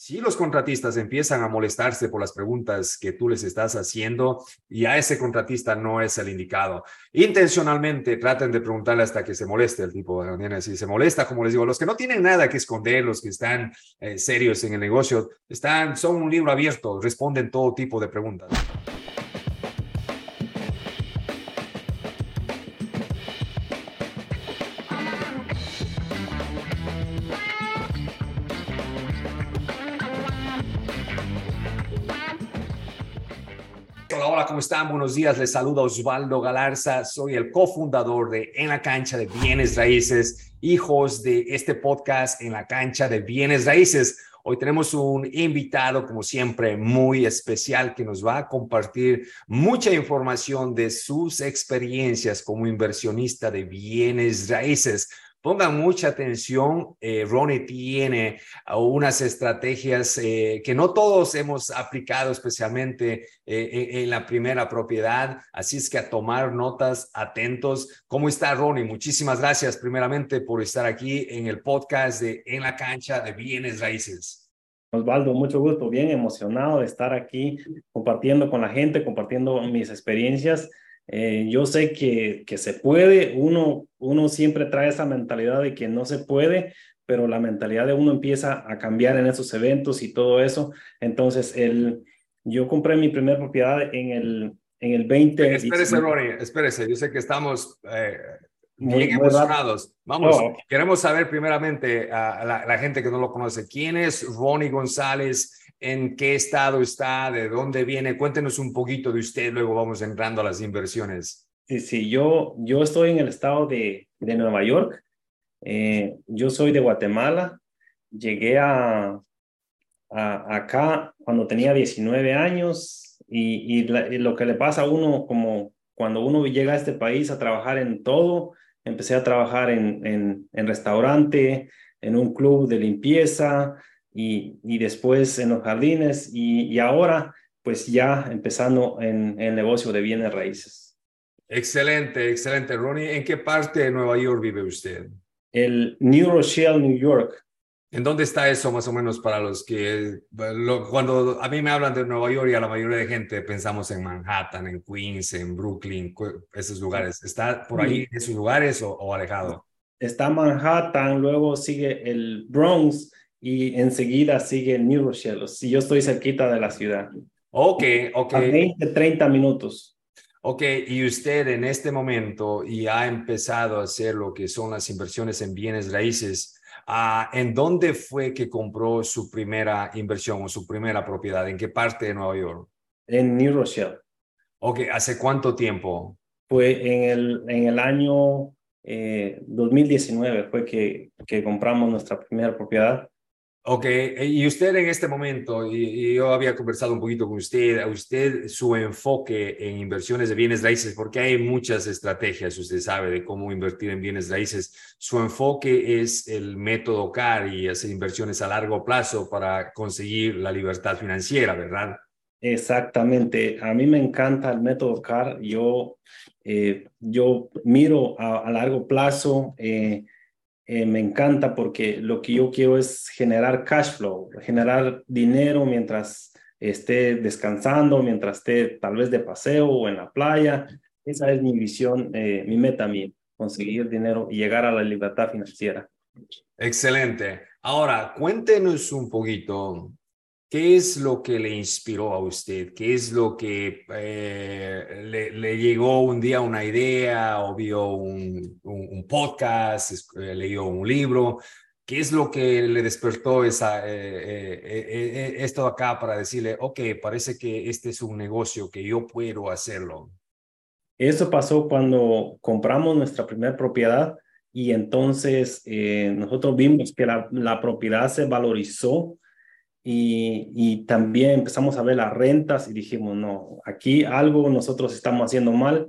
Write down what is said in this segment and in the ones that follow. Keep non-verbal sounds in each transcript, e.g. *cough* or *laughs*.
si los contratistas empiezan a molestarse por las preguntas que tú les estás haciendo, ya ese contratista no es el indicado. Intencionalmente traten de preguntarle hasta que se moleste el tipo. Si se molesta, como les digo, los que no tienen nada que esconder, los que están eh, serios en el negocio, están, son un libro abierto, responden todo tipo de preguntas. ¿Cómo están? Buenos días, les saluda Osvaldo Galarza, soy el cofundador de En la cancha de bienes raíces, hijos de este podcast En la cancha de bienes raíces. Hoy tenemos un invitado, como siempre, muy especial que nos va a compartir mucha información de sus experiencias como inversionista de bienes raíces. Pongan mucha atención, eh, Ronnie tiene unas estrategias eh, que no todos hemos aplicado, especialmente eh, en, la primera propiedad, así es que a tomar notas, atentos. ¿Cómo está Ronnie? Muchísimas gracias primeramente por estar aquí en el podcast de En la cancha de bienes raíces. Osvaldo, mucho gusto, bien emocionado de estar aquí compartiendo con la gente, compartiendo mis experiencias yo sé que, que se puede, uno, uno siempre trae esa mentalidad de que no se puede, pero la mentalidad de uno empieza a cambiar en esos eventos y todo eso. Entonces, el, yo compré mi primera propiedad en el, en el 20. Espérese, Ronnie, espérese, yo sé que estamos eh, bien emocionados. Vamos, oh, queremos saber primeramente a la, la, gente que no lo conoce, ¿quién es Ronnie González? en qué estado está, de dónde viene. Cuéntenos un poquito de usted, luego vamos entrando a las inversiones. Sí, yo, yo estoy en el estado de, de Nueva York. Eh, yo soy de Guatemala. Llegué a, a, acá cuando tenía 19 años y, y, lo que le pasa a uno como cuando uno llega a este país a trabajar en todo, empecé a trabajar en, en, restaurante, en un club de limpieza, y, después en los jardines y, ahora pues ya empezando en el negocio de bienes raíces. Excelente, excelente. Ronnie, ¿en qué parte de Nueva York vive usted? El New Rochelle, New York. ¿En dónde está eso más o menos para los que, cuando a mí me hablan de Nueva York y a la mayoría de gente pensamos en Manhattan, en Queens, en Brooklyn, esos lugares? ¿Está por ahí en esos lugares o, o alejado? Está Manhattan, luego sigue el Bronx y enseguida sigue New Rochelle. Si yo estoy cerquita de la ciudad. Ok, ok. A 20, 30 minutos. Ok, y usted en este momento y ha empezado a hacer lo que son las inversiones en bienes raíces. Uh, ¿En dónde fue que compró su primera inversión o su primera propiedad? ¿En qué parte de Nueva York? En New Rochelle. Ok, ¿hace cuánto tiempo? Fue en el, en el año 2019 eh, fue que, que compramos nuestra primera propiedad. Ok, y usted en este momento, y, yo había conversado un poquito con usted, a usted su enfoque en inversiones de bienes raíces, porque hay muchas estrategias, usted sabe, de cómo invertir en bienes raíces. Su enfoque es el método CAR y hacer inversiones a largo plazo para conseguir la libertad financiera, ¿verdad? Exactamente. A mí me encanta el método CAR. Yo, eh, yo miro a, largo plazo. Eh, eh, me encanta porque lo que yo quiero es generar cash flow, generar dinero mientras esté descansando, mientras esté tal vez de paseo o en la playa. Esa es mi visión, eh, mi meta mía, conseguir dinero y llegar a la libertad financiera. Excelente. Ahora, cuéntenos un poquito ¿Qué es lo que le inspiró a usted? ¿Qué es lo que eh, le, llegó un día una idea o vio un, un, podcast, eh, leyó un libro? ¿Qué es lo que le despertó esa, eh, esto acá para decirle, ok, parece que este es un negocio que yo puedo hacerlo? Eso pasó cuando compramos nuestra primera propiedad y entonces nosotros vimos que la, la propiedad se valorizó y, también empezamos a ver las rentas y dijimos, no, aquí algo nosotros estamos haciendo mal,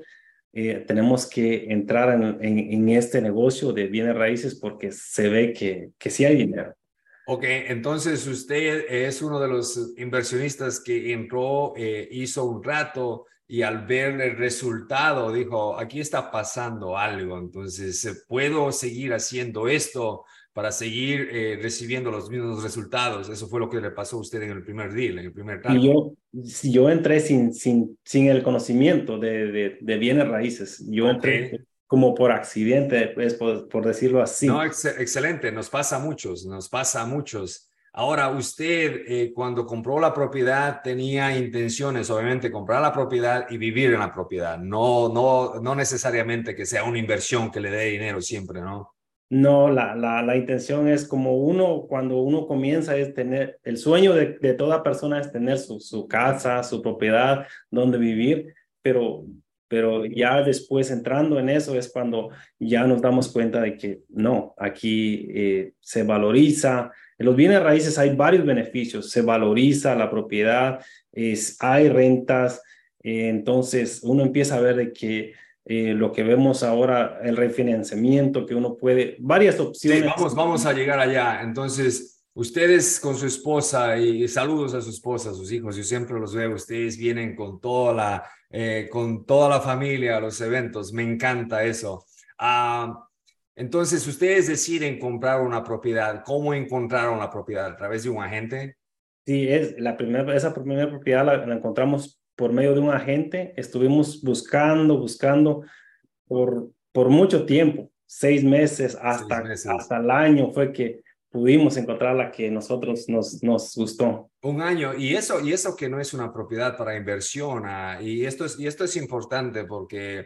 eh, tenemos que entrar en, en, este negocio de bienes raíces porque se ve que, que sí hay dinero. Ok, entonces usted es uno de los inversionistas que entró, eh, hizo un rato y al ver el resultado dijo, aquí está pasando algo, entonces puedo seguir haciendo esto para seguir eh, recibiendo los mismos resultados. Eso fue lo que le pasó a usted en el primer deal, en el primer Y yo, yo entré sin, sin, sin el conocimiento de, de, bienes raíces. Yo entré como por accidente, pues, por, por decirlo así. No, excelente. Nos pasa a muchos, nos pasa a muchos. Ahora, usted eh, cuando compró la propiedad tenía intenciones, obviamente, comprar la propiedad y vivir en la propiedad. No, no, no necesariamente que sea una inversión que le dé dinero siempre, ¿no? No, la, la, la intención es como uno, cuando uno comienza es tener, el sueño de, de toda persona es tener su, su casa, su propiedad, donde vivir, pero pero ya después entrando en eso es cuando ya nos damos cuenta de que no, aquí eh, se valoriza, en los bienes raíces hay varios beneficios, se valoriza la propiedad, es, hay rentas, eh, entonces uno empieza a ver de que eh, lo que vemos ahora, el refinanciamiento, que uno puede, varias opciones. vamos, vamos a llegar allá. Entonces, ustedes con su esposa y saludos a su esposa, a sus hijos, yo siempre los veo, ustedes vienen con toda la, eh, con toda la familia a los eventos, me encanta eso. Ah, entonces, ustedes deciden comprar una propiedad. ¿Cómo encontraron la propiedad? ¿A través de un agente? Sí, es la primera, esa primera propiedad la, encontramos por medio de un agente. Estuvimos buscando, buscando por, por mucho tiempo, seis meses hasta, hasta el año fue que pudimos encontrar la que nosotros nos, nos gustó. Un año, y eso, y eso que no es una propiedad para inversión, ah, y, esto es, y esto es importante porque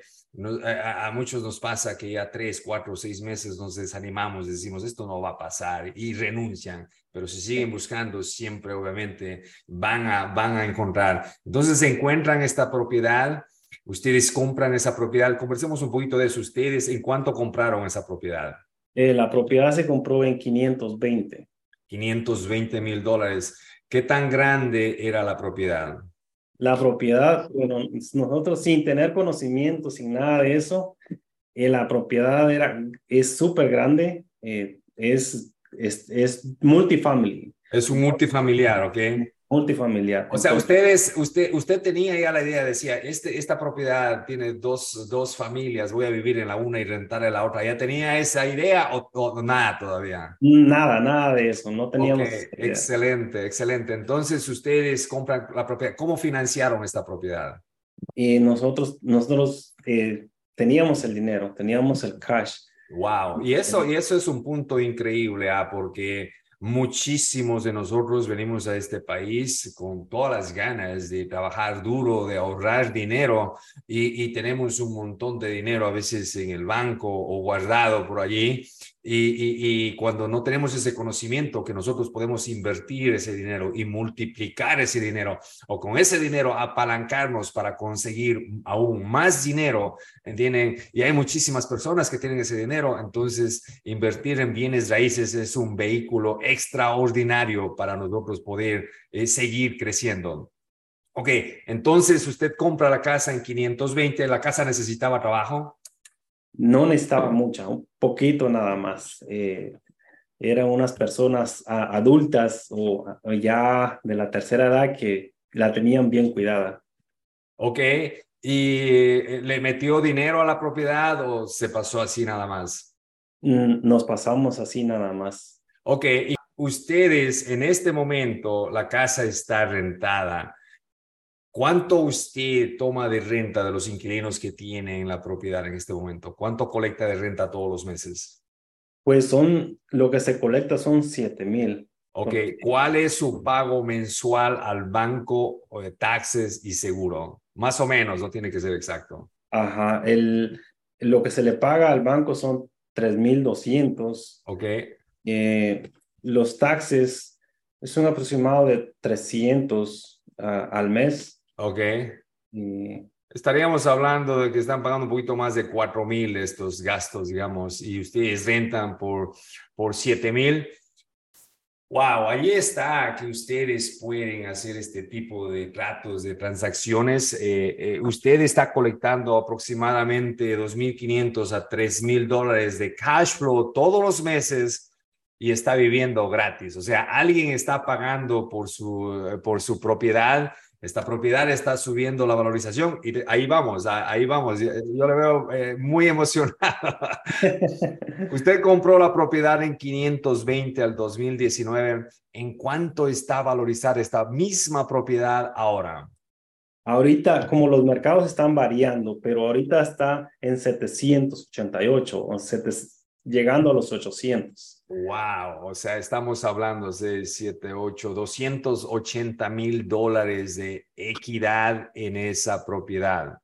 a, muchos nos pasa que ya tres, cuatro, seis meses nos desanimamos, decimos esto no va a pasar y renuncian, pero si siguen buscando, siempre obviamente van a, van a encontrar. Entonces encuentran esta propiedad, ustedes compran esa propiedad, conversemos un poquito de eso, ustedes, ¿en cuánto compraron esa propiedad? Eh, la propiedad se compró en 520. 520 mil dólares. ¿Qué tan grande era la propiedad? La propiedad, bueno, nosotros sin tener conocimiento, sin nada de eso, eh, la propiedad era, es súper grande, eh, es, es, es multifamily. Es un multifamiliar, ¿ok? multifamiliar. O sea, ustedes, usted, usted tenía ya la idea, decía, este, esta propiedad tiene dos, dos familias, voy a vivir en la una y rentar en la otra. ¿Ya tenía esa idea o, nada todavía? Nada, nada de eso, no teníamos. Excelente, excelente. Entonces, ustedes compran la propiedad. ¿Cómo financiaron esta propiedad? Y nosotros, nosotros eh, teníamos el dinero, teníamos el cash. Wow, y eso, y eso es un punto increíble, ¿ah? porque Muchísimos de nosotros venimos a este país con todas las ganas de trabajar duro, de ahorrar dinero y, y, tenemos un montón de dinero a veces en el banco o guardado por allí y, cuando no tenemos ese conocimiento que nosotros podemos invertir ese dinero y multiplicar ese dinero o con ese dinero apalancarnos para conseguir aún más dinero, ¿entienden? Y hay muchísimas personas que tienen ese dinero, entonces invertir en bienes raíces es un vehículo extraordinario para nosotros poder eh, seguir creciendo. Ok, entonces usted compra la casa en 520, la casa necesitaba trabajo no necesitaba mucha, un poquito nada más. Eh, eran unas personas adultas o, ya de la tercera edad que la tenían bien cuidada. Ok, ¿y eh, le metió dinero a la propiedad o se pasó así nada más? Mm, nos pasamos así nada más. Ok, y ustedes en este momento, la casa está rentada. ¿Cuánto usted toma de renta de los inquilinos que tiene en la propiedad en este momento? ¿Cuánto colecta de renta todos los meses? Pues son, lo que se colecta son 7 mil. Ok, ¿cuál es su pago mensual al banco o de taxes y seguro? Más o menos, no tiene que ser exacto. Ajá, el, lo que se le paga al banco son 3,200. Ok. Eh, los taxes es un aproximado de 300 ah, al mes. Ok. Estaríamos hablando de que están pagando un poquito más de 4 mil estos gastos, digamos, y ustedes rentan por, por 7 mil. Wow, ahí está que ustedes pueden hacer este tipo de tratos, de transacciones. Eh, eh, usted está colectando aproximadamente 2.500 a 3.000 dólares de cash flow todos los meses y está viviendo gratis. O sea, alguien está pagando por su, por su propiedad esta propiedad está subiendo la valorización y ahí vamos, ahí vamos. Yo le veo eh, muy emocionado. *laughs* Usted compró la propiedad en 520 al 2019. ¿En cuánto está valorizada esta misma propiedad ahora? Ahorita, como los mercados están variando, pero ahorita está en 788 o 700 llegando a los 800. Wow, o sea, estamos hablando de 7, 8, 280 mil dólares de equidad en esa propiedad.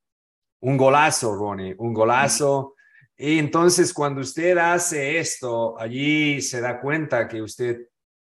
Un golazo, Ronnie, un golazo. Y entonces cuando usted hace esto, allí se da cuenta que usted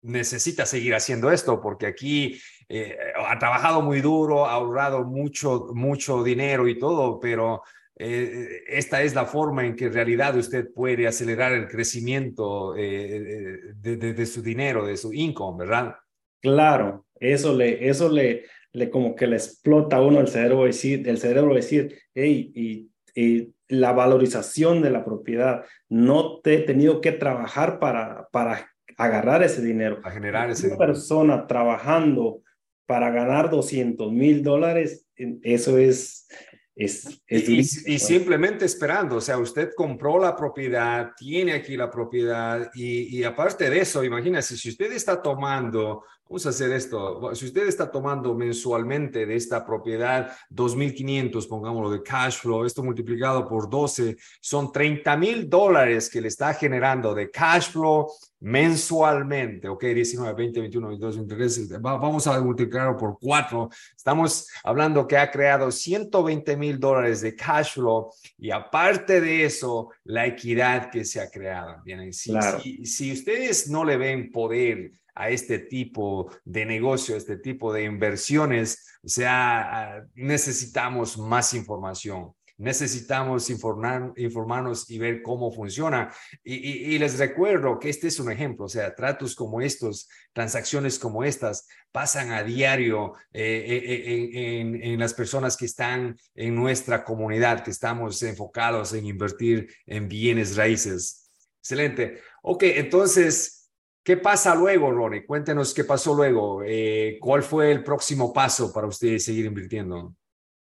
necesita seguir haciendo esto porque aquí eh, ha trabajado muy duro, ha ahorrado mucho, mucho dinero y todo, pero eh, esta es la forma en que en realidad usted puede acelerar el crecimiento eh, de, su dinero, de su income, ¿verdad? Claro, eso le, eso le, le como que le explota a uno el cerebro decir, el cerebro decir, hey, y, y la valorización de la propiedad, no te he tenido que trabajar para, para agarrar ese dinero. A generar ese Una persona trabajando para ganar 200 mil dólares, eso es, es, y, simplemente esperando, o sea, usted compró la propiedad, tiene aquí la propiedad y, y aparte de eso, imagínese, si usted está tomando Vamos a hacer esto. Si usted está tomando mensualmente de esta propiedad 2.500, pongámoslo de cash flow, esto multiplicado por 12, son 30 mil dólares que le está generando de cash flow mensualmente. Ok, 19, 20, 21, 22, 23. Vamos a multiplicarlo por 4. Estamos hablando que ha creado 120 mil dólares de cash flow y aparte de eso, la equidad que se ha creado. Bien, si, si, si ustedes no le ven poder, a este tipo de negocio, este tipo de inversiones, o sea, ah, necesitamos más información. Necesitamos informar, informarnos y ver cómo funciona. Y, les recuerdo que este es un ejemplo, o sea, tratos como estos, transacciones como estas, pasan a diario eh, eh, eh, en, en, las personas que están en nuestra comunidad, que estamos enfocados en invertir en bienes raíces. Excelente. Ok, entonces, ¿Qué pasa luego, Ronnie? Cuéntenos qué pasó luego. Eh, ¿Cuál fue el próximo paso para ustedes seguir invirtiendo?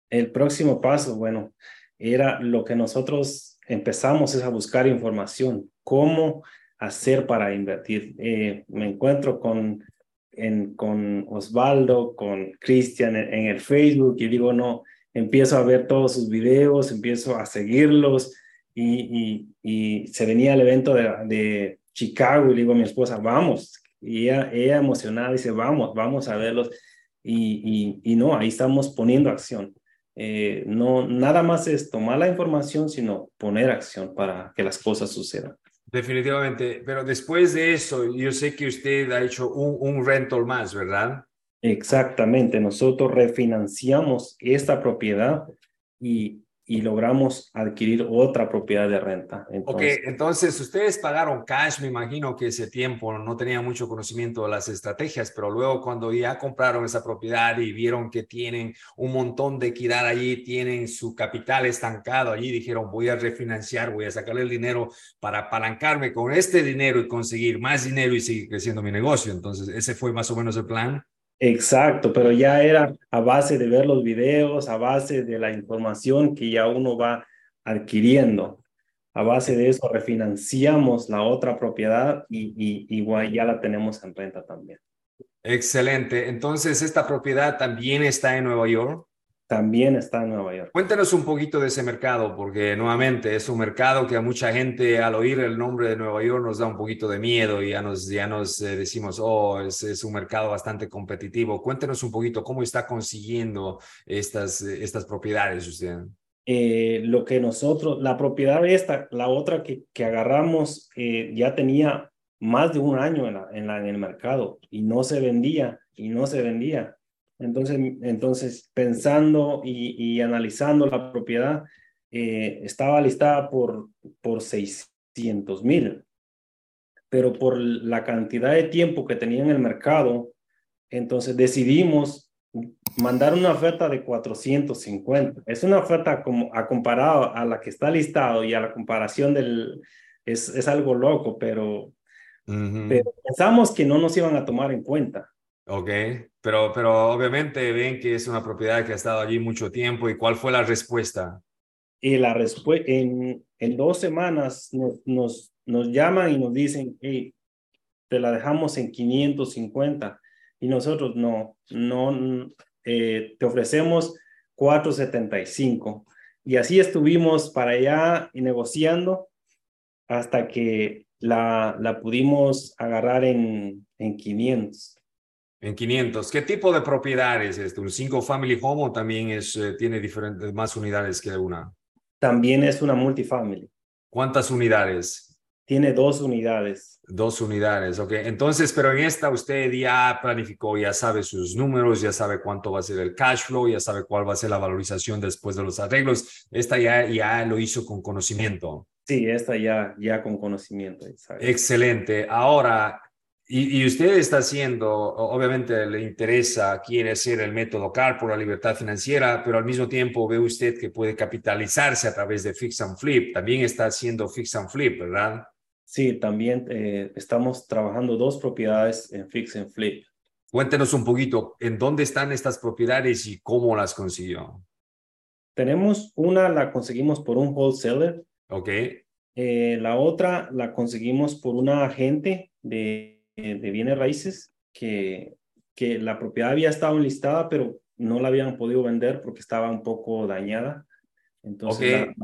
El próximo paso, bueno, era lo que nosotros empezamos es a buscar información, cómo hacer para invertir. Eh, me encuentro con, en, con Osvaldo, con Cristian en, el Facebook y digo, no, empiezo a ver todos sus videos, empiezo a seguirlos y, y, se venía el evento de Chicago y le digo a mi esposa, vamos. Y ella, ella emocionada dice, vamos, vamos a verlos. Y, y, no, ahí estamos poniendo acción. Eh, no, nada más es tomar la información, sino poner acción para que las cosas sucedan. Definitivamente, pero después de eso, yo sé que usted ha hecho un, un rental más, ¿verdad? Exactamente, nosotros refinanciamos esta propiedad y y logramos adquirir otra propiedad de renta. Entonces, ok, entonces ustedes pagaron cash, me imagino que ese tiempo no tenía mucho conocimiento de las estrategias, pero luego cuando ya compraron esa propiedad y vieron que tienen un montón de equidad allí, tienen su capital estancado allí, dijeron voy a refinanciar, voy a sacarle el dinero para apalancarme con este dinero y conseguir más dinero y seguir creciendo mi negocio. Entonces, ese fue más o menos el plan. Exacto, pero ya era a base de ver los videos, a base de la información que ya uno va adquiriendo. A base de eso refinanciamos la otra propiedad y, igual ya la tenemos en renta también. Excelente. Entonces, ¿esta propiedad también está en Nueva York? También está en Nueva York. Cuéntanos un poquito de ese mercado, porque nuevamente es un mercado que a mucha gente al oír el nombre de Nueva York nos da un poquito de miedo y ya nos, ya nos eh, decimos, oh, es, es, un mercado bastante competitivo. Cuéntenos un poquito cómo está consiguiendo estas, estas propiedades usted. Eh, lo que nosotros, la propiedad esta, la otra que, que agarramos, eh, ya tenía más de un año en, la, en, la, en el mercado y no se vendía y no se vendía. Entonces, entonces pensando y, analizando la propiedad, eh, estaba listada por, por 600 mil, pero por la cantidad de tiempo que tenía en el mercado, entonces decidimos mandar una oferta de 450. Es una oferta como a comparado a la que está listado y a la comparación del, es, es algo loco, pero, pero pensamos que no nos iban a tomar en cuenta Ok, pero, pero obviamente ven que es una propiedad que ha estado allí mucho tiempo. ¿Y cuál fue la respuesta? Y la respuesta, en, en dos semanas nos, nos, nos llaman y nos dicen, hey, te la dejamos en 550. Y nosotros no, no, eh, te ofrecemos 475. Y así estuvimos para allá y negociando hasta que la, la pudimos agarrar en, en 500. En 500. ¿Qué tipo de propiedades es esto? ¿Un single family home o también es, eh, tiene diferentes, más unidades que una? También es una multifamily. ¿Cuántas unidades? Tiene dos unidades. Dos unidades, ok. Entonces, pero en esta usted ya planificó, ya sabe sus números, ya sabe cuánto va a ser el cash flow, ya sabe cuál va a ser la valorización después de los arreglos. Esta ya, ya lo hizo con conocimiento. Sí, esta ya, ya con conocimiento. Excelente. Ahora, y, y, usted está haciendo, obviamente le interesa, quiere hacer el método CAR por la libertad financiera, pero al mismo tiempo ve usted que puede capitalizarse a través de Fix and Flip. También está haciendo Fix and Flip, ¿verdad? Sí, también eh, estamos trabajando dos propiedades en Fix and Flip. Cuéntenos un poquito, ¿en dónde están estas propiedades y cómo las consiguió? Tenemos una, la conseguimos por un wholesaler. Ok. Eh, la otra la conseguimos por una agente de, de bienes raíces que, que la propiedad había estado enlistada, pero no la habían podido vender porque estaba un poco dañada. Entonces, okay.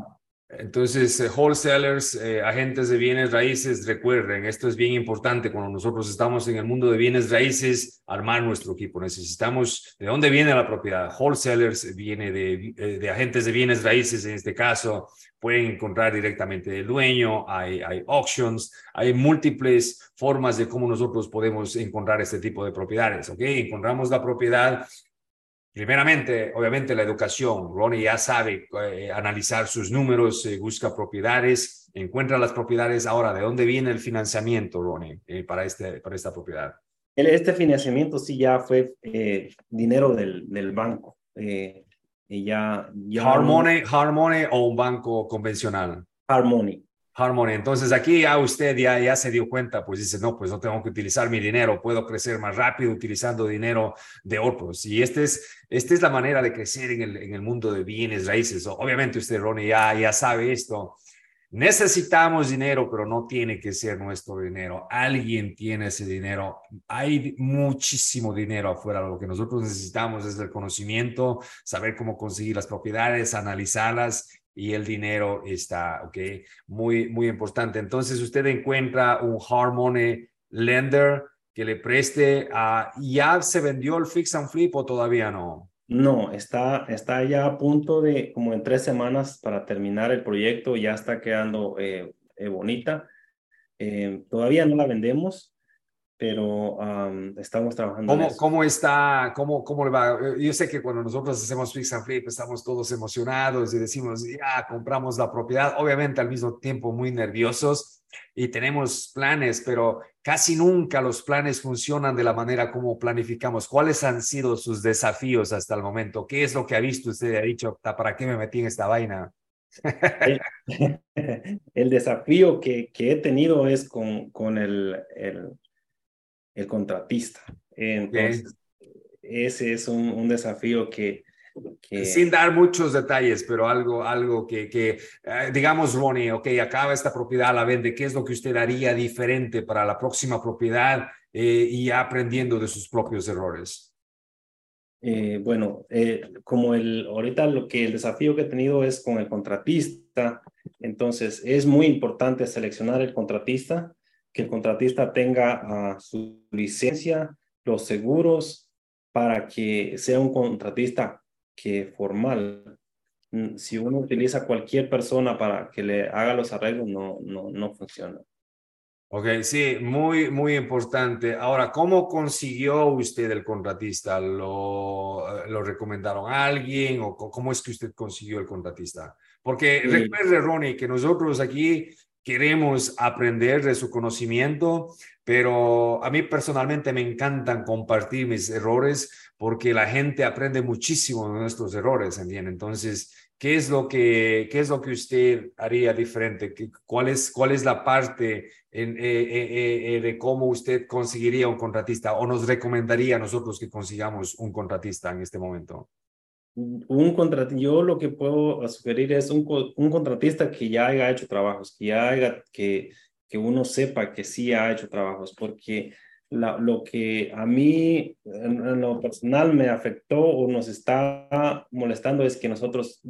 Entonces, eh, wholesalers, eh, agentes de bienes raíces, recuerden, esto es bien importante cuando nosotros estamos en el mundo de bienes raíces, armar nuestro equipo. Necesitamos, ¿de dónde viene la propiedad? Wholesalers viene de, eh, de agentes de bienes raíces, en este caso, pueden encontrar directamente del dueño, hay, hay auctions, hay múltiples formas de cómo nosotros podemos encontrar este tipo de propiedades, ¿ok? Encontramos la propiedad Primeramente, obviamente, la educación. Ronnie ya sabe eh, analizar sus números, eh, busca propiedades, encuentra las propiedades. Ahora, ¿de dónde viene el financiamiento, Ronnie, eh, para, este, para esta propiedad? Este financiamiento sí ya fue dinero del, del banco. ya, ya Harmony, Harmony o un banco convencional? Harmony. Harmony. Entonces aquí ya usted ya, ya se dio cuenta, pues dice, no, pues no tengo que utilizar mi dinero, puedo crecer más rápido utilizando dinero de otros. Y esta es, esta es la manera de crecer en el, en el mundo de bienes raíces. Obviamente usted, Ronnie, ya, ya sabe esto. Necesitamos dinero, pero no tiene que ser nuestro dinero. Alguien tiene ese dinero. Hay muchísimo dinero afuera. Lo que nosotros necesitamos es el conocimiento, saber cómo conseguir las propiedades, analizarlas y el dinero está, ¿ok? Muy, muy importante. Entonces usted encuentra un Harmony Lender que le preste a, ¿ya se vendió el Fix and Flip o todavía no? No, está, está ya a punto de, como en tres semanas para terminar el proyecto, ya está quedando eh, eh, bonita. Eh, todavía no la vendemos, pero estamos trabajando. ¿Cómo, ¿Cómo está? Cómo, ¿Cómo le va? Eh, yo sé que cuando nosotros hacemos Fix and Flip estamos todos emocionados y decimos, ya, compramos la propiedad, obviamente al mismo tiempo muy nerviosos y tenemos planes, pero casi nunca los planes funcionan de la manera como planificamos. ¿Cuáles han sido sus desafíos hasta el momento? ¿Qué es lo que ha visto usted ha dicho, ¿para qué me metí en esta vaina? *laughs* el, desafío que, que, he tenido es con, con el, el el contratista. Entonces, ese es un, un desafío que, que, Sin dar muchos detalles, pero algo, algo que, que eh, digamos, Ronnie, ok, acaba esta propiedad, la vende, ¿qué es lo que usted haría diferente para la próxima propiedad eh, y aprendiendo de sus propios errores? Eh, bueno, como el, ahorita lo que el desafío que he tenido es con el contratista, entonces es muy importante seleccionar el contratista que el contratista tenga uh, su licencia, los seguros, para que sea un contratista que formal. Mm, si uno utiliza cualquier persona para que le haga los arreglos, no, no, no funciona. Ok, sí, muy, muy importante. Ahora, ¿cómo consiguió usted el contratista? ¿Lo, lo recomendaron a alguien o cómo es que usted consiguió el contratista? Porque recuerde, Ronnie, que nosotros aquí queremos aprender de su conocimiento, pero a mí personalmente me encantan compartir mis errores porque la gente aprende muchísimo de nuestros errores, ¿entienden? Entonces, ¿qué es lo que, qué es lo que usted haría diferente? ¿Cuál es, cuál es la parte en, de cómo usted conseguiría un contratista o nos recomendaría a nosotros que consigamos un contratista en este momento? Un contratista, yo lo que puedo sugerir es un, un, contratista que ya haya hecho trabajos, que ya haya, que, que uno sepa que sí ha hecho trabajos, porque la, lo que a mí en, lo personal me afectó o nos está molestando es que nosotros,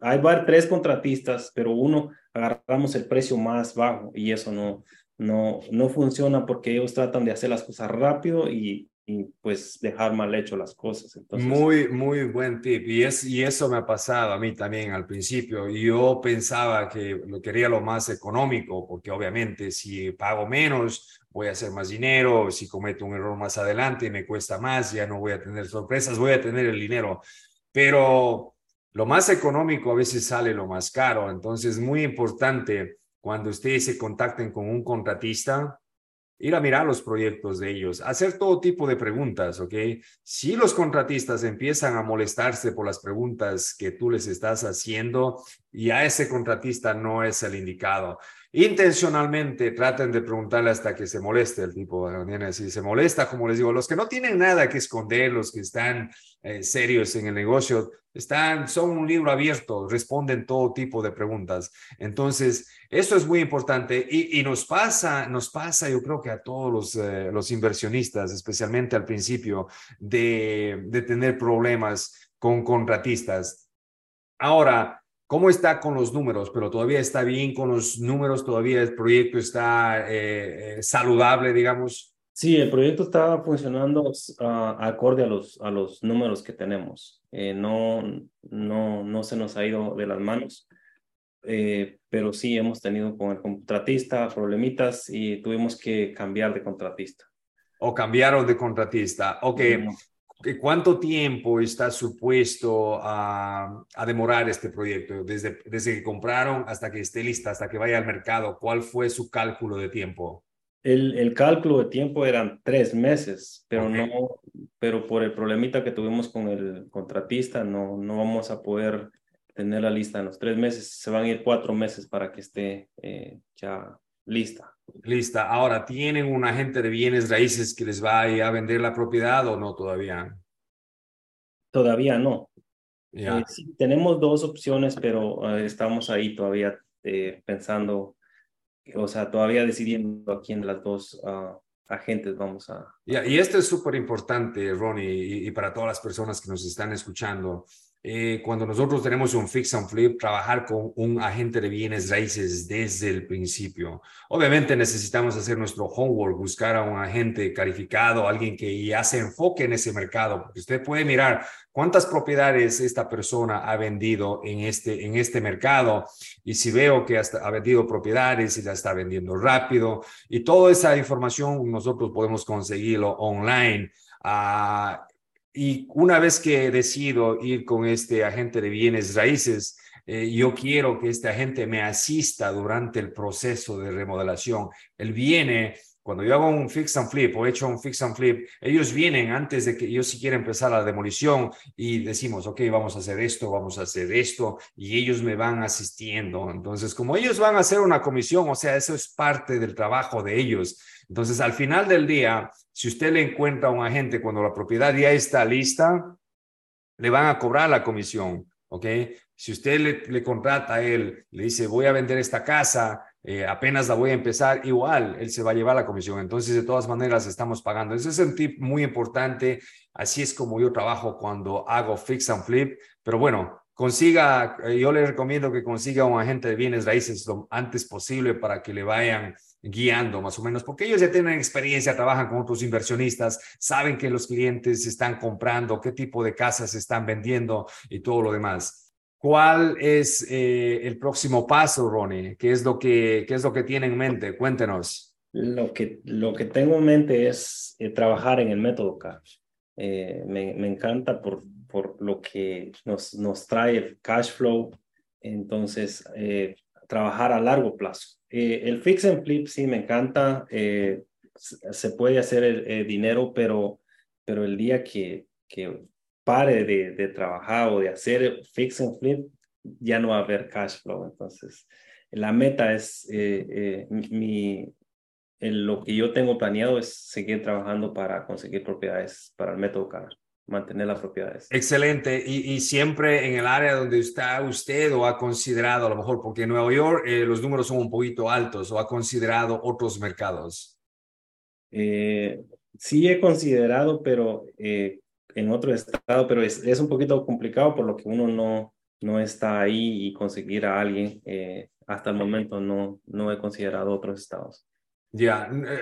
hay tres contratistas, pero uno agarramos el precio más bajo y eso no, no, no funciona porque ellos tratan de hacer las cosas rápido y y pues dejar mal hecho las cosas. Muy, muy buen tip. Y, es, y eso me ha pasado a mí también al principio. Yo pensaba que lo quería lo más económico, porque obviamente si pago menos, voy a hacer más dinero. Si cometo un error más adelante, me cuesta más, ya no voy a tener sorpresas, voy a tener el dinero. Pero lo más económico a veces sale lo más caro. Entonces, muy importante cuando ustedes se contacten con un contratista, ir a mirar los proyectos de ellos, hacer todo tipo de preguntas, ¿ok? Si los contratistas empiezan a molestarse por las preguntas que tú les estás haciendo, ya ese contratista no es el indicado. Intencionalmente traten de preguntarle hasta que se moleste el tipo, si se molesta, como les digo, los que no tienen nada que esconder, los que están eh, serios en el negocio, están, son un libro abierto, responden todo tipo de preguntas. Entonces, eso es muy importante y, nos pasa, nos pasa, yo creo que a todos los, eh, los inversionistas, especialmente al principio, de, de tener problemas con contratistas. Ahora, ¿Cómo está con los números? Pero todavía está bien con los números, todavía el proyecto está eh, eh, saludable, digamos. Sí, el proyecto está funcionando uh, acorde a los, a los números que tenemos. Eh, no, no, no se nos ha ido de las manos, pero sí hemos tenido con el contratista problemitas y tuvimos que cambiar de contratista. O cambiaron de contratista. Ok, ¿Cuánto tiempo está supuesto a, demorar este proyecto? Desde, desde que compraron hasta que esté lista, hasta que vaya al mercado. ¿Cuál fue su cálculo de tiempo? El, el cálculo de tiempo eran tres meses, pero no, pero por el problemita que tuvimos con el contratista, no, no vamos a poder tener la lista en los tres meses. Se van a ir cuatro meses para que esté eh, ya lista. Lista. Ahora, ¿tienen un agente de bienes raíces que les va a vender la propiedad o no todavía? Todavía no. Eh, tenemos dos opciones, pero eh, estamos ahí todavía eh, pensando, o sea, todavía decidiendo a quién de las dos ah, agentes vamos a... y esto es súper importante, Ronnie, y, para todas las personas que nos están escuchando. Eh, cuando nosotros tenemos un fix and flip, trabajar con un agente de bienes raíces desde el principio. Obviamente necesitamos hacer nuestro homework, buscar a un agente calificado, alguien que ya se enfoque en ese mercado, porque usted puede mirar cuántas propiedades esta persona ha vendido en este, en este mercado y si veo que hasta ha vendido propiedades y la está vendiendo rápido y toda esa información nosotros podemos conseguirlo online. Uh, y una vez que decido ir con este agente de bienes raíces, eh, yo quiero que este agente me asista durante el proceso de remodelación. Él viene, cuando yo hago un fix and flip o he hecho un fix and flip, ellos vienen antes de que yo si quiera empezar la demolición y decimos, ok, vamos a hacer esto, vamos a hacer esto, y ellos me van asistiendo. Entonces, como ellos van a hacer una comisión, o sea, eso es parte del trabajo de ellos. Entonces, al final del día, si usted le encuentra a un agente cuando la propiedad ya está lista, le van a cobrar la comisión, ¿ok? Si usted le, contrata a él, le dice, voy a vender esta casa, eh, apenas la voy a empezar, igual él se va a llevar la comisión. Entonces, de todas maneras, estamos pagando. Ese es un tip muy importante. Así es como yo trabajo cuando hago fix and flip. Pero bueno, consiga, eh, yo le recomiendo que consiga un agente de bienes raíces lo antes posible para que le vayan guiando más o menos, porque ellos ya tienen experiencia, trabajan con otros inversionistas, saben que los clientes están comprando, qué tipo de casas están vendiendo y todo lo demás. ¿Cuál es eh, el próximo paso, Ronnie? ¿Qué es lo que, qué es lo que tiene en mente? Cuéntenos. Lo que, lo que tengo en mente es eh, trabajar en el método cash. Eh, me, me, encanta por, por lo que nos, nos trae cash flow. Entonces, trabajar a largo plazo. Eh, el fix and flip sí me encanta, eh, se puede hacer el, eh, dinero, pero, pero el día que, que pare de, de, trabajar o de hacer fix and flip, ya no va a haber cash flow. Entonces, la meta es, eh, eh, mi, lo que yo tengo planeado es seguir trabajando para conseguir propiedades para el método CAR, mantener las propiedades. Excelente. Y, y, siempre en el área donde está usted o ha considerado, a lo mejor, porque en Nueva York eh, los números son un poquito altos, o ha considerado otros mercados. sí he considerado, pero en otro estado, pero es, es, un poquito complicado por lo que uno no, no está ahí y conseguir a alguien. Eh, hasta el momento no, no he considerado otros estados. Ya, eh,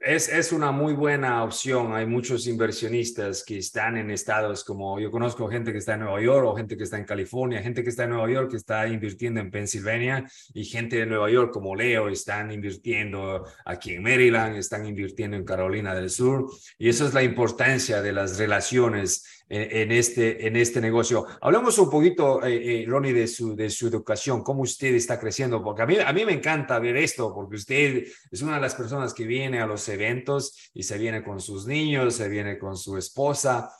es, es una muy buena opción. Hay muchos inversionistas que están en estados como yo conozco gente que está en Nueva York o gente que está en California, gente que está en Nueva York que está invirtiendo en Pensilvania y gente de Nueva York como Leo están invirtiendo aquí en Maryland, están invirtiendo en Carolina del Sur. Y eso es la importancia de las relaciones en, este, en este negocio. Hablamos un poquito, eh, eh, Ronnie, de su, de su educación, cómo usted está creciendo, porque a mí, a mí me encanta ver esto, porque usted es una de las personas que viene a los eventos y se viene con sus niños, se viene con su esposa.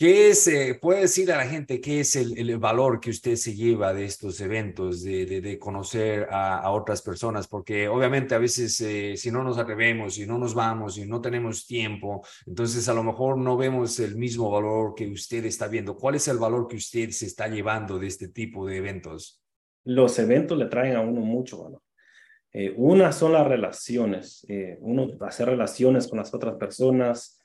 ¿Qué es, eh, puede decir a la gente qué es el, el, valor que usted se lleva de estos eventos, de, de, conocer a, a, otras personas? Porque obviamente a veces eh, si no nos atrevemos, y no nos vamos y no tenemos tiempo, entonces a lo mejor no vemos el mismo valor que usted está viendo. ¿Cuál es el valor que usted se está llevando de este tipo de eventos? Los eventos le traen a uno mucho valor. Eh, una son las relaciones, eh, uno hacer relaciones con las otras personas,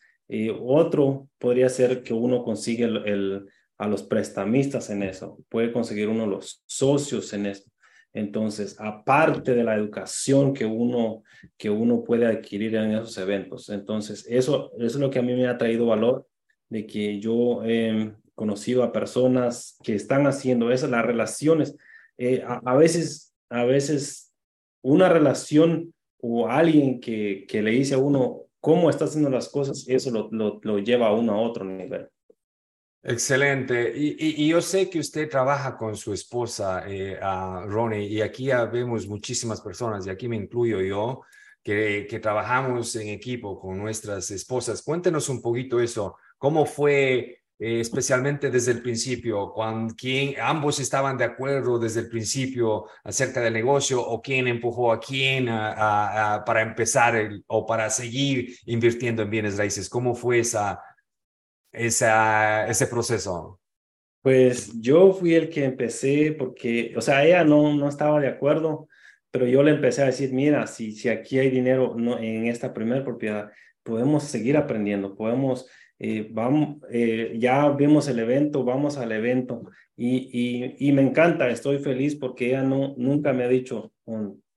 otro podría ser que uno consigue el, a los prestamistas en eso, puede conseguir uno los socios en eso. Entonces, aparte de la educación que uno, que uno puede adquirir en esos eventos. Entonces, eso, eso es lo que a mí me ha traído valor, de que yo he conocido a personas que están haciendo eso, las relaciones. Eh, a, a, veces, a veces una relación o alguien que, que le dice a uno, cómo está haciendo las cosas, eso lo, lo, lleva a uno a otro nivel. Excelente. Y, y, yo sé que usted trabaja con su esposa, eh, uh, Ronnie, y aquí ya vemos muchísimas personas, y aquí me incluyo yo, que, que trabajamos en equipo con nuestras esposas. Cuéntenos un poquito eso. ¿Cómo fue eh, especialmente desde el principio, cuando quién, ambos estaban de acuerdo desde el principio acerca del negocio o quién empujó a quién a, a, a, para empezar el, o para seguir invirtiendo en bienes raíces. ¿Cómo fue esa, esa, ese proceso? Pues yo fui el que empecé porque, o sea, ella no, no estaba de acuerdo, pero yo le empecé a decir, mira, si, si aquí hay dinero no, en esta primera propiedad, podemos seguir aprendiendo, podemos eh, vamos, eh, ya vimos el evento, vamos al evento y, y, me encanta, estoy feliz porque ella no, nunca me ha dicho,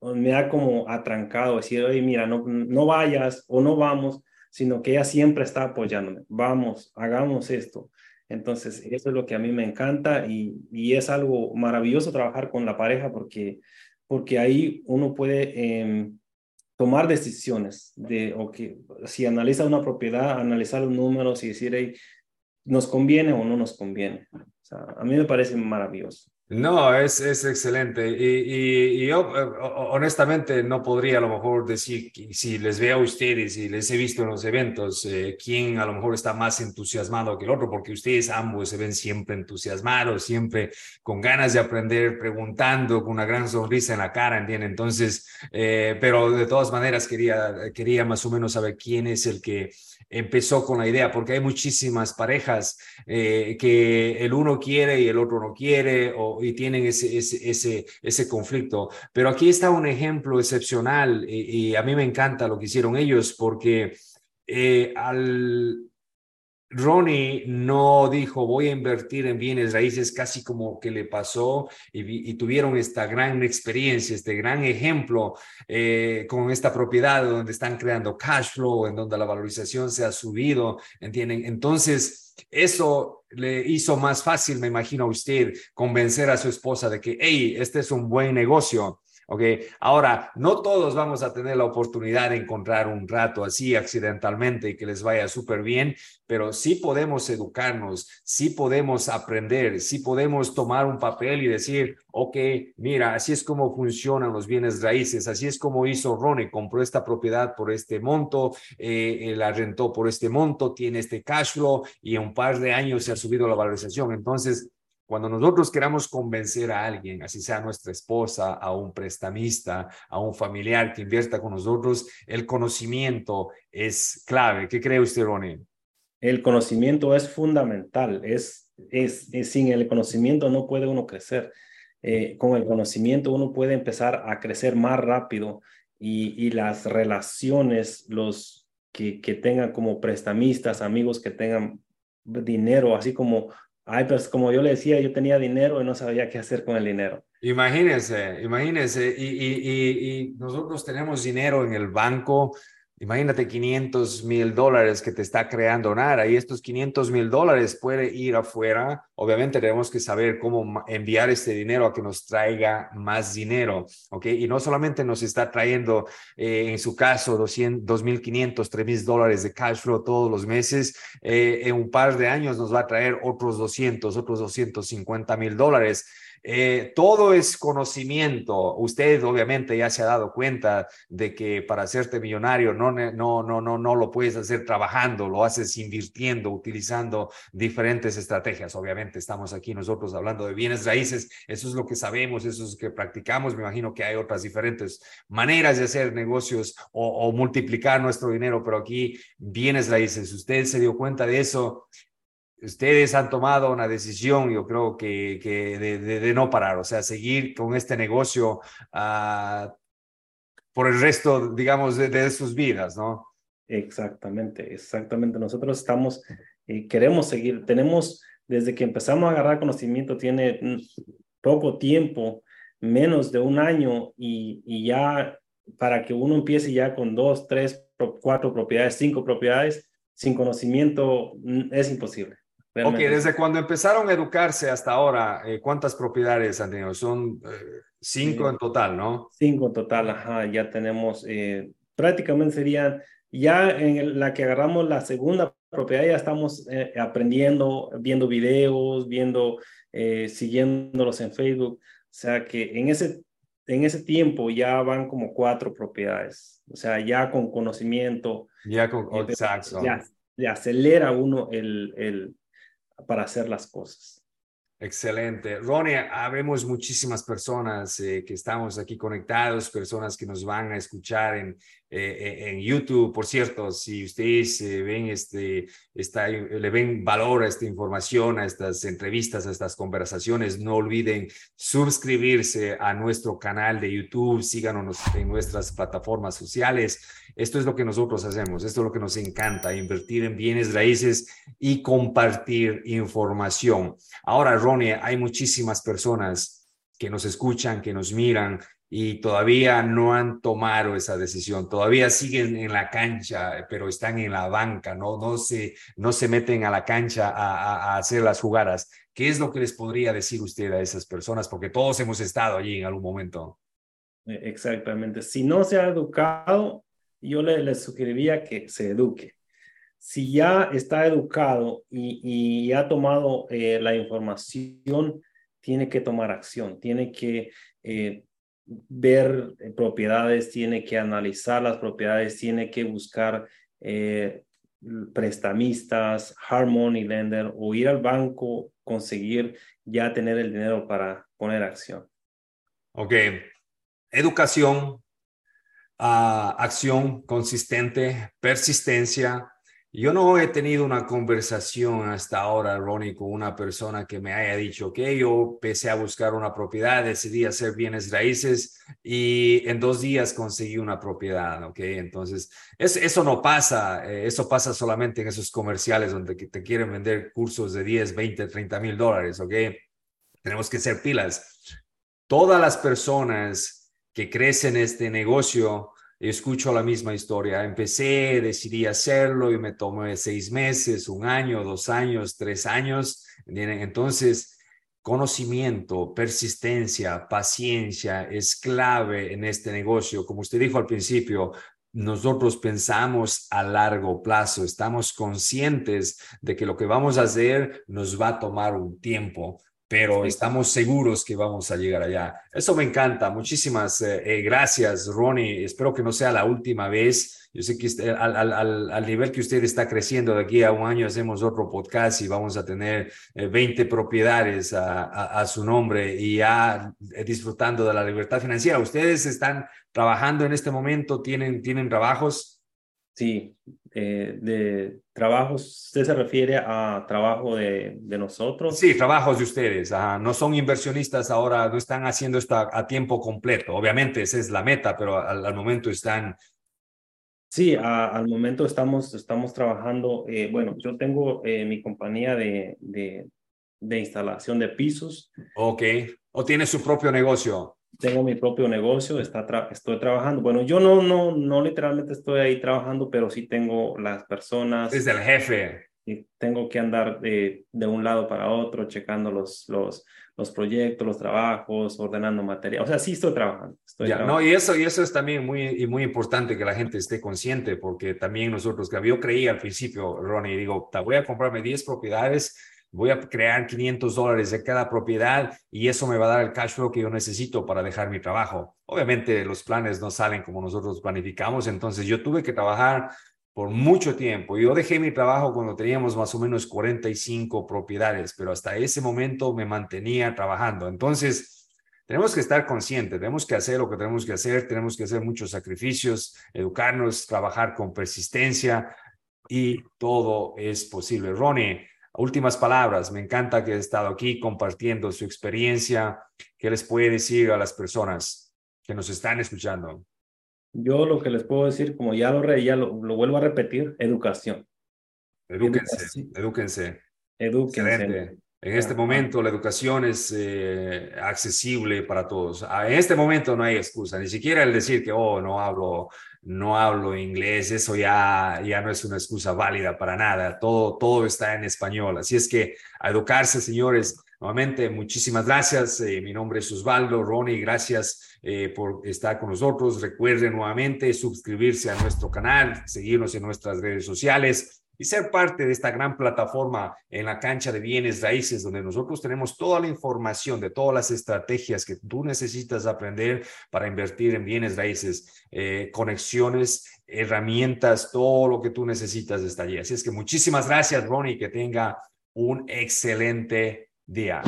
me ha como atrancado, decir, oye, mira, no, no vayas o no vamos, sino que ella siempre está apoyándome, vamos, hagamos esto. Entonces, eso es lo que a mí me encanta y, y es algo maravilloso trabajar con la pareja porque, porque ahí uno puede... Eh, tomar decisiones de, o que si analiza una propiedad, analizar los números y decir, hey, ¿nos conviene o no nos conviene? A mí me parece maravilloso. No, es, es excelente. Y, y, yo eh, honestamente no podría a lo mejor decir si les veo a ustedes y les he visto en los eventos, eh, quién a lo mejor está más entusiasmado que el otro, porque ustedes ambos se ven siempre entusiasmados, siempre con ganas de aprender, preguntando, con una gran sonrisa en la cara, ¿entienden? Entonces, eh, pero de todas maneras quería, quería más o menos saber quién es el que empezó con la idea, porque hay muchísimas parejas eh, que el uno quiere y el otro no quiere, o, y tienen ese, ese, ese, conflicto. Pero aquí está un ejemplo excepcional y, a mí me encanta lo que hicieron ellos, porque eh, al, Ronnie no dijo voy a invertir en bienes raíces casi como que le pasó y, y tuvieron esta gran experiencia, este gran ejemplo eh, con esta propiedad donde están creando cash flow, en donde la valorización se ha subido, ¿entienden? Entonces, eso le hizo más fácil, me imagino a usted, convencer a su esposa de que, hey, este es un buen negocio. ¿Ok? Ahora, no todos vamos a tener la oportunidad de encontrar un rato así accidentalmente y que les vaya súper bien, pero sí podemos educarnos, sí podemos aprender, sí podemos tomar un papel y decir, ok, mira, así es como funcionan los bienes raíces, así es como hizo Ronnie, compró esta propiedad por este monto, eh, la rentó por este monto, tiene este cash flow y en un par de años se ha subido la valorización. Entonces, cuando nosotros queramos convencer a alguien, así sea nuestra esposa, a un prestamista, a un familiar que invierta con nosotros, el conocimiento es clave. ¿Qué cree usted, Ronnie? El conocimiento es fundamental. Es, es, sin el conocimiento no puede uno crecer. Eh, con el conocimiento uno puede empezar a crecer más rápido y, y las relaciones, los que, que tengan como prestamistas, amigos que tengan dinero, así como Ay, pues como yo le decía, yo tenía dinero y no sabía qué hacer con el dinero. Imagínense, imagínense, y, y, nosotros tenemos dinero en el banco Imagínate 500 mil dólares que te está creando Nara y estos 500 mil dólares puede ir afuera. Obviamente tenemos que saber cómo enviar este dinero a que nos traiga más dinero, ¿ok? Y no solamente nos está trayendo, eh, en su caso, 200, 2.500, 3.000 dólares de cash flow todos los meses. Eh, en un par de años nos va a traer otros 200, otros 250 mil dólares. Eh, todo es conocimiento. Usted obviamente ya se ha dado cuenta de que para hacerte millonario no, no, no, no, no lo puedes hacer trabajando, lo haces invirtiendo, utilizando diferentes estrategias. Obviamente estamos aquí nosotros hablando de bienes raíces. Eso es lo que sabemos, eso es lo que practicamos. Me imagino que hay otras diferentes maneras de hacer negocios o, o multiplicar nuestro dinero, pero aquí bienes raíces. Usted se dio cuenta de eso ustedes han tomado una decisión, yo creo que, que de, de, no parar, o sea, seguir con este negocio uh, por el resto, digamos, de, de, sus vidas, ¿no? Exactamente, exactamente. Nosotros estamos, eh, queremos seguir, tenemos, desde que empezamos a agarrar conocimiento, tiene poco tiempo, menos de un año, y, y ya para que uno empiece ya con dos, tres, cuatro propiedades, cinco propiedades, sin conocimiento es imposible. Ok, desde cuando empezaron a educarse hasta ahora, eh, ¿cuántas propiedades han tenido? Son eh, cinco en total, ¿no? Cinco en total, ajá, ya tenemos, eh, prácticamente serían, ya en la que agarramos la segunda propiedad, ya estamos aprendiendo, viendo videos, viendo, siguiéndolos en Facebook, o sea que en ese, en ese tiempo ya van como cuatro propiedades, o sea, ya con conocimiento. Ya con, exacto. Ya, ya acelera uno el, el para hacer las cosas. Excelente. Ronnie, habemos muchísimas personas eh, que estamos aquí conectados, personas que nos van a escuchar en, eh, eh, en YouTube. Por cierto, si ustedes ven este, está, le ven valor a esta información, a estas entrevistas, a estas conversaciones, no olviden suscribirse a nuestro canal de YouTube, síganos en nuestras plataformas sociales. Esto es lo que nosotros hacemos, esto es lo que nos encanta, invertir en bienes raíces y compartir información. Ahora, hay muchísimas personas que nos escuchan, que nos miran y todavía no han tomado esa decisión, todavía siguen en la cancha, pero están en la banca, no, no, se, no se meten a la cancha a, hacer las jugadas. ¿Qué es lo que les podría decir usted a esas personas? Porque todos hemos estado allí en algún momento. E, exactamente. Si no se ha educado, yo le, sugeriría que se eduque si ya está educado y, ha tomado eh, la información, tiene que tomar acción, tiene que eh, ver eh, propiedades, tiene que analizar las propiedades, tiene que buscar prestamistas, hard money lender o ir al banco, conseguir ya tener el dinero para poner acción. Ok, educación, ah, acción consistente, persistencia, yo no he tenido una conversación hasta ahora, Ronnie, con una persona que me haya dicho que yo empecé a buscar una propiedad, decidí hacer bienes raíces y en dos días conseguí una propiedad, ¿ok? Entonces, eso no pasa, eh, eso pasa solamente en esos comerciales donde te quieren vender cursos de 10, 20, 30 mil dólares, ¿ok? Tenemos que ser pilas. Todas las personas que crecen este negocio escucho la misma historia. Empecé, decidí hacerlo y me tomé seis meses, un año, dos años, tres años. Entonces, conocimiento, persistencia, paciencia es clave en este negocio. Como usted dijo al principio, nosotros pensamos a largo plazo, estamos conscientes de que lo que vamos a hacer nos va a tomar un tiempo pero estamos seguros que vamos a llegar allá. Eso me encanta. Muchísimas eh, eh, gracias, Ronnie. Espero que no sea la última vez Yo sé que al, al, al, nivel que usted está creciendo, de aquí a un año hacemos otro podcast y vamos a tener 20 eh, propiedades a, a, a, su nombre y ya eh, disfrutando de la libertad financiera. ¿Ustedes están trabajando en este momento? ¿Tienen, tienen trabajos? Sí, eh, de trabajos, ¿usted se refiere a trabajo de, de nosotros? Sí, trabajos de ustedes. No son inversionistas ahora, no están haciendo esto a, tiempo completo. Obviamente esa es la meta, pero al, momento están... Sí, al momento estamos, estamos trabajando. Eh, bueno, yo tengo eh, mi compañía de, de, de instalación de pisos. Ok. ¿O tiene su propio negocio? Tengo mi propio negocio, está estoy trabajando. Bueno, yo no, no, no literalmente estoy ahí trabajando, pero sí tengo las personas. Desde el jefe. Y tengo que andar de, de un lado para otro, checando los, los, los proyectos, los trabajos, ordenando material. O sea, sí estoy trabajando. Estoy ya, trabajando. No, y eso, y eso es también muy, y muy importante que la gente esté consciente, porque también nosotros, yo creí al principio, Ronnie, digo, voy a comprarme 10 propiedades voy a crear 500 dólares de cada propiedad y eso me va a dar el cash flow que yo necesito para dejar mi trabajo. Obviamente los planes no salen como nosotros planificamos, entonces yo tuve que trabajar por mucho tiempo. Yo dejé mi trabajo cuando teníamos más o menos 45 propiedades, pero hasta ese momento me mantenía trabajando. Entonces, tenemos que estar conscientes, tenemos que hacer lo que tenemos que hacer, tenemos que hacer muchos sacrificios, educarnos, trabajar con persistencia y todo es posible. Ronnie, últimas palabras. Me encanta que he estado aquí compartiendo su experiencia. ¿Qué les puede decir a las personas que nos están escuchando? Yo lo que les puedo decir, como ya lo, ya lo, vuelvo a repetir, educación. Edúquense, edúquense. Edúquense. En este momento la educación es eh, accesible para todos. En este momento no hay excusa, ni siquiera el decir que, oh, no hablo no hablo inglés, eso ya, ya no es una excusa válida para nada, todo, todo está en español. Así es que a educarse, señores. Nuevamente, muchísimas gracias. Eh, mi nombre es Osvaldo, Ronnie, gracias eh, por estar con nosotros. Recuerden nuevamente suscribirse a nuestro canal, seguirnos en nuestras redes sociales y ser parte de esta gran plataforma en la cancha de bienes raíces, donde nosotros tenemos toda la información de todas las estrategias que tú necesitas aprender para invertir en bienes raíces, eh, conexiones, herramientas, todo lo que tú necesitas está allí. Así es que muchísimas gracias, Ronnie, que tenga un excelente día.